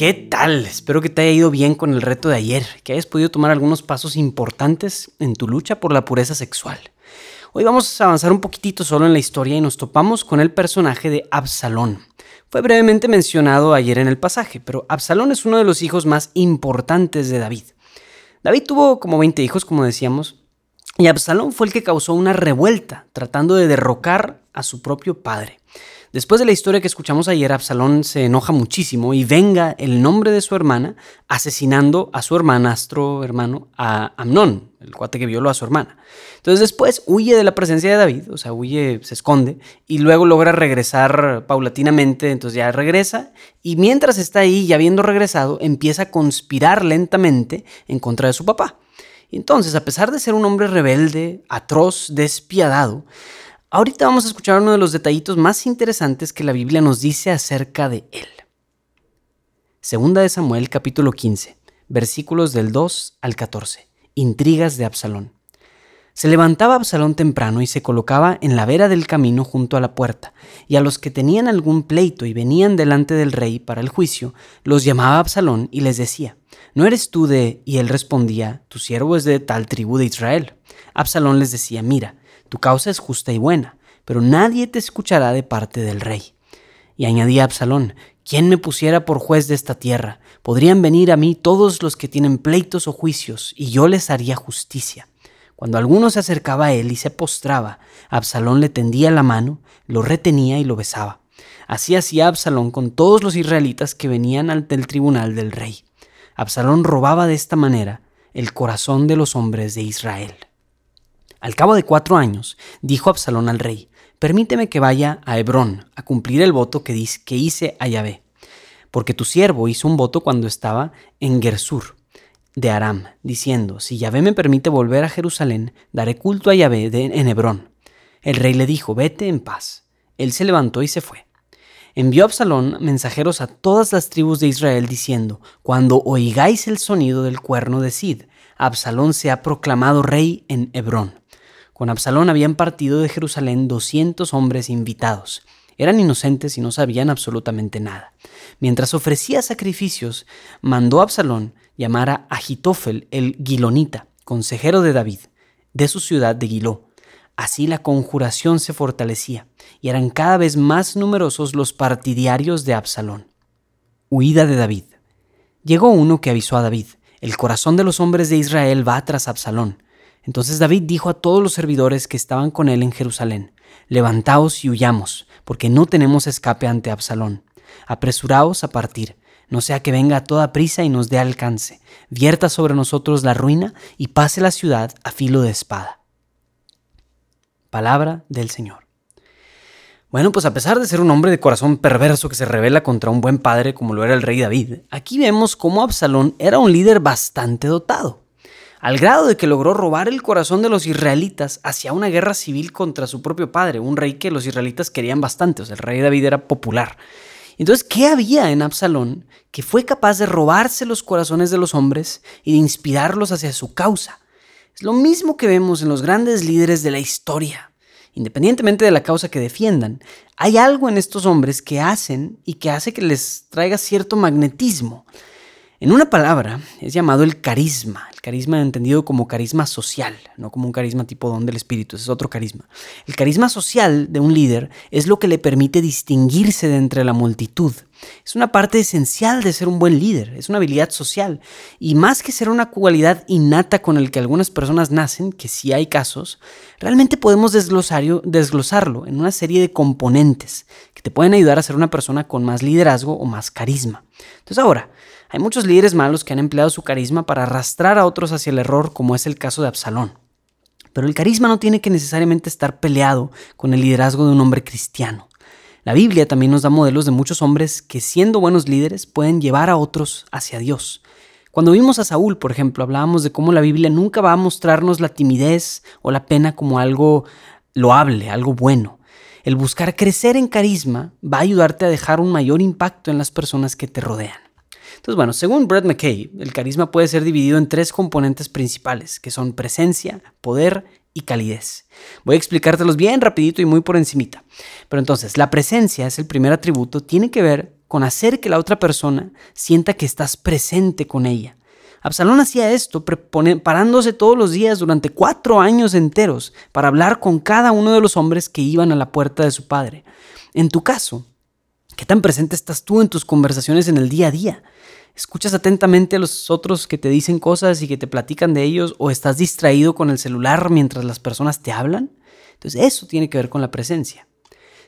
¿Qué tal? Espero que te haya ido bien con el reto de ayer, que hayas podido tomar algunos pasos importantes en tu lucha por la pureza sexual. Hoy vamos a avanzar un poquitito solo en la historia y nos topamos con el personaje de Absalón. Fue brevemente mencionado ayer en el pasaje, pero Absalón es uno de los hijos más importantes de David. David tuvo como 20 hijos, como decíamos, y Absalón fue el que causó una revuelta, tratando de derrocar a su propio padre. Después de la historia que escuchamos ayer, Absalón se enoja muchísimo y venga el nombre de su hermana asesinando a su hermanastro hermano, a Amnón, el cuate que violó a su hermana. Entonces después huye de la presencia de David, o sea, huye, se esconde y luego logra regresar paulatinamente, entonces ya regresa y mientras está ahí, ya habiendo regresado, empieza a conspirar lentamente en contra de su papá. Entonces, a pesar de ser un hombre rebelde, atroz, despiadado, Ahorita vamos a escuchar uno de los detallitos más interesantes que la Biblia nos dice acerca de él. Segunda de Samuel capítulo 15, versículos del 2 al 14. Intrigas de Absalón. Se levantaba Absalón temprano y se colocaba en la vera del camino junto a la puerta, y a los que tenían algún pleito y venían delante del rey para el juicio, los llamaba Absalón y les decía, ¿no eres tú de? Y él respondía, tu siervo es de tal tribu de Israel. Absalón les decía, mira, tu causa es justa y buena, pero nadie te escuchará de parte del rey. Y añadía Absalón, ¿quién me pusiera por juez de esta tierra? Podrían venir a mí todos los que tienen pleitos o juicios, y yo les haría justicia. Cuando alguno se acercaba a él y se postraba, Absalón le tendía la mano, lo retenía y lo besaba. Así hacía Absalón con todos los israelitas que venían ante el tribunal del rey. Absalón robaba de esta manera el corazón de los hombres de Israel. Al cabo de cuatro años, dijo Absalón al rey, permíteme que vaya a Hebrón a cumplir el voto que, que hice a Yahvé, porque tu siervo hizo un voto cuando estaba en Gersur de Aram, diciendo, si Yahvé me permite volver a Jerusalén, daré culto a Yahvé en Hebrón. El rey le dijo, vete en paz. Él se levantó y se fue. Envió Absalón mensajeros a todas las tribus de Israel diciendo, Cuando oigáis el sonido del cuerno de Sid, Absalón se ha proclamado rey en Hebrón. Con Absalón habían partido de Jerusalén 200 hombres invitados. Eran inocentes y no sabían absolutamente nada. Mientras ofrecía sacrificios, mandó a Absalón llamar a Agitofel el Gilonita, consejero de David, de su ciudad de Giló. Así la conjuración se fortalecía y eran cada vez más numerosos los partidarios de Absalón. Huida de David. Llegó uno que avisó a David, el corazón de los hombres de Israel va tras Absalón. Entonces David dijo a todos los servidores que estaban con él en Jerusalén, Levantaos y huyamos, porque no tenemos escape ante Absalón. Apresuraos a partir, no sea que venga a toda prisa y nos dé alcance, vierta sobre nosotros la ruina y pase la ciudad a filo de espada. Palabra del Señor. Bueno, pues a pesar de ser un hombre de corazón perverso que se revela contra un buen padre como lo era el rey David, aquí vemos cómo Absalón era un líder bastante dotado al grado de que logró robar el corazón de los israelitas hacia una guerra civil contra su propio padre, un rey que los israelitas querían bastante, o sea, el rey David era popular. Entonces, ¿qué había en Absalón que fue capaz de robarse los corazones de los hombres y de inspirarlos hacia su causa? Es lo mismo que vemos en los grandes líderes de la historia. Independientemente de la causa que defiendan, hay algo en estos hombres que hacen y que hace que les traiga cierto magnetismo. En una palabra, es llamado el carisma. El carisma entendido como carisma social, no como un carisma tipo don del espíritu, es otro carisma. El carisma social de un líder es lo que le permite distinguirse de entre la multitud. Es una parte esencial de ser un buen líder, es una habilidad social. Y más que ser una cualidad innata con el que algunas personas nacen, que sí hay casos, realmente podemos desglosarlo en una serie de componentes que te pueden ayudar a ser una persona con más liderazgo o más carisma. Entonces ahora, hay muchos líderes malos que han empleado su carisma para arrastrar a otros hacia el error, como es el caso de Absalón. Pero el carisma no tiene que necesariamente estar peleado con el liderazgo de un hombre cristiano. La Biblia también nos da modelos de muchos hombres que siendo buenos líderes pueden llevar a otros hacia Dios. Cuando vimos a Saúl, por ejemplo, hablábamos de cómo la Biblia nunca va a mostrarnos la timidez o la pena como algo loable, algo bueno. El buscar crecer en carisma va a ayudarte a dejar un mayor impacto en las personas que te rodean. Entonces, bueno, según Brett McKay, el carisma puede ser dividido en tres componentes principales, que son presencia, poder y calidez. Voy a explicártelos bien rapidito y muy por encimita. Pero entonces, la presencia es el primer atributo, tiene que ver con hacer que la otra persona sienta que estás presente con ella. Absalón hacía esto parándose todos los días durante cuatro años enteros para hablar con cada uno de los hombres que iban a la puerta de su padre. En tu caso, ¿qué tan presente estás tú en tus conversaciones en el día a día? ¿Escuchas atentamente a los otros que te dicen cosas y que te platican de ellos o estás distraído con el celular mientras las personas te hablan? Entonces eso tiene que ver con la presencia.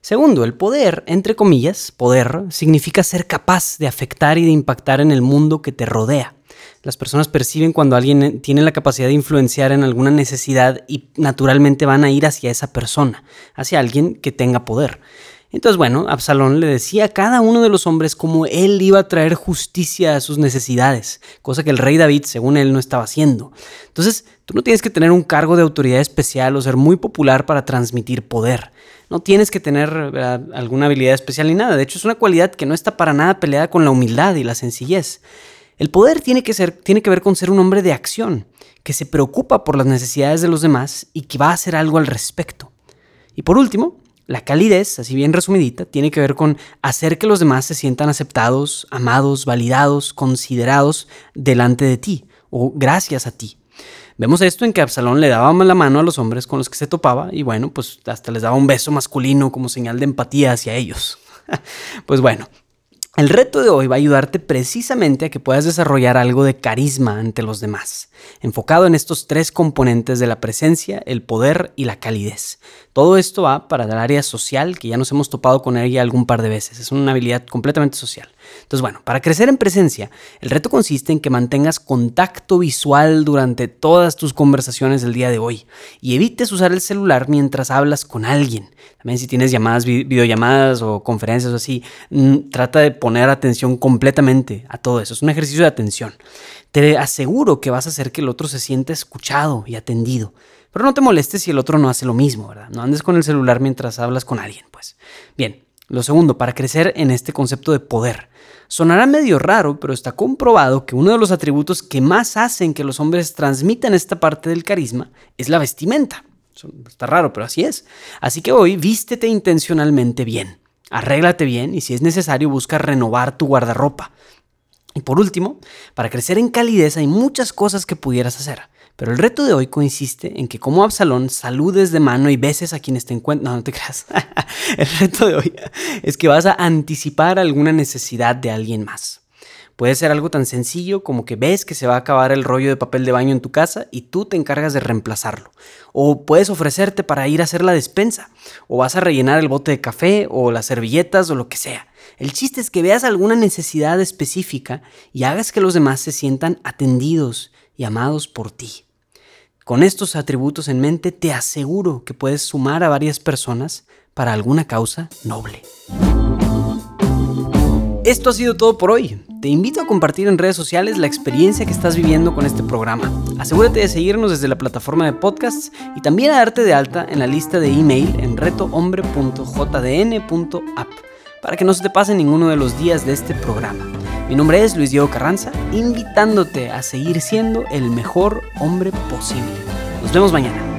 Segundo, el poder, entre comillas, poder, significa ser capaz de afectar y de impactar en el mundo que te rodea. Las personas perciben cuando alguien tiene la capacidad de influenciar en alguna necesidad y naturalmente van a ir hacia esa persona, hacia alguien que tenga poder. Entonces, bueno, Absalón le decía a cada uno de los hombres cómo él iba a traer justicia a sus necesidades, cosa que el rey David, según él, no estaba haciendo. Entonces, tú no tienes que tener un cargo de autoridad especial o ser muy popular para transmitir poder. No tienes que tener alguna habilidad especial ni nada. De hecho, es una cualidad que no está para nada peleada con la humildad y la sencillez. El poder tiene que, ser, tiene que ver con ser un hombre de acción, que se preocupa por las necesidades de los demás y que va a hacer algo al respecto. Y por último, la calidez, así bien resumidita, tiene que ver con hacer que los demás se sientan aceptados, amados, validados, considerados delante de ti o gracias a ti. Vemos esto en que Absalón le daba la mano a los hombres con los que se topaba y bueno, pues hasta les daba un beso masculino como señal de empatía hacia ellos. pues bueno, el reto de hoy va a ayudarte precisamente a que puedas desarrollar algo de carisma ante los demás, enfocado en estos tres componentes de la presencia, el poder y la calidez. Todo esto va para el área social, que ya nos hemos topado con ella algún par de veces. Es una habilidad completamente social. Entonces, bueno, para crecer en presencia, el reto consiste en que mantengas contacto visual durante todas tus conversaciones del día de hoy y evites usar el celular mientras hablas con alguien. También si tienes llamadas, videollamadas o conferencias o así, mm, trata de poner atención completamente a todo eso. Es un ejercicio de atención. Te aseguro que vas a hacer que el otro se sienta escuchado y atendido. Pero no te molestes si el otro no hace lo mismo, ¿verdad? No andes con el celular mientras hablas con alguien, pues. Bien, lo segundo, para crecer en este concepto de poder. Sonará medio raro, pero está comprobado que uno de los atributos que más hacen que los hombres transmitan esta parte del carisma es la vestimenta. Está raro, pero así es. Así que hoy vístete intencionalmente bien. Arréglate bien y si es necesario busca renovar tu guardarropa. Y por último, para crecer en calidez hay muchas cosas que pudieras hacer. Pero el reto de hoy consiste en que como Absalón saludes de mano y beses a quienes te encuentran. No, no te creas. el reto de hoy es que vas a anticipar alguna necesidad de alguien más. Puede ser algo tan sencillo como que ves que se va a acabar el rollo de papel de baño en tu casa y tú te encargas de reemplazarlo. O puedes ofrecerte para ir a hacer la despensa. O vas a rellenar el bote de café o las servilletas o lo que sea. El chiste es que veas alguna necesidad específica y hagas que los demás se sientan atendidos y amados por ti. Con estos atributos en mente, te aseguro que puedes sumar a varias personas para alguna causa noble. Esto ha sido todo por hoy. Te invito a compartir en redes sociales la experiencia que estás viviendo con este programa. Asegúrate de seguirnos desde la plataforma de podcasts y también a darte de alta en la lista de email en retohombre.jdn.app para que no se te pase ninguno de los días de este programa. Mi nombre es Luis Diego Carranza, invitándote a seguir siendo el mejor hombre posible. Nos vemos mañana.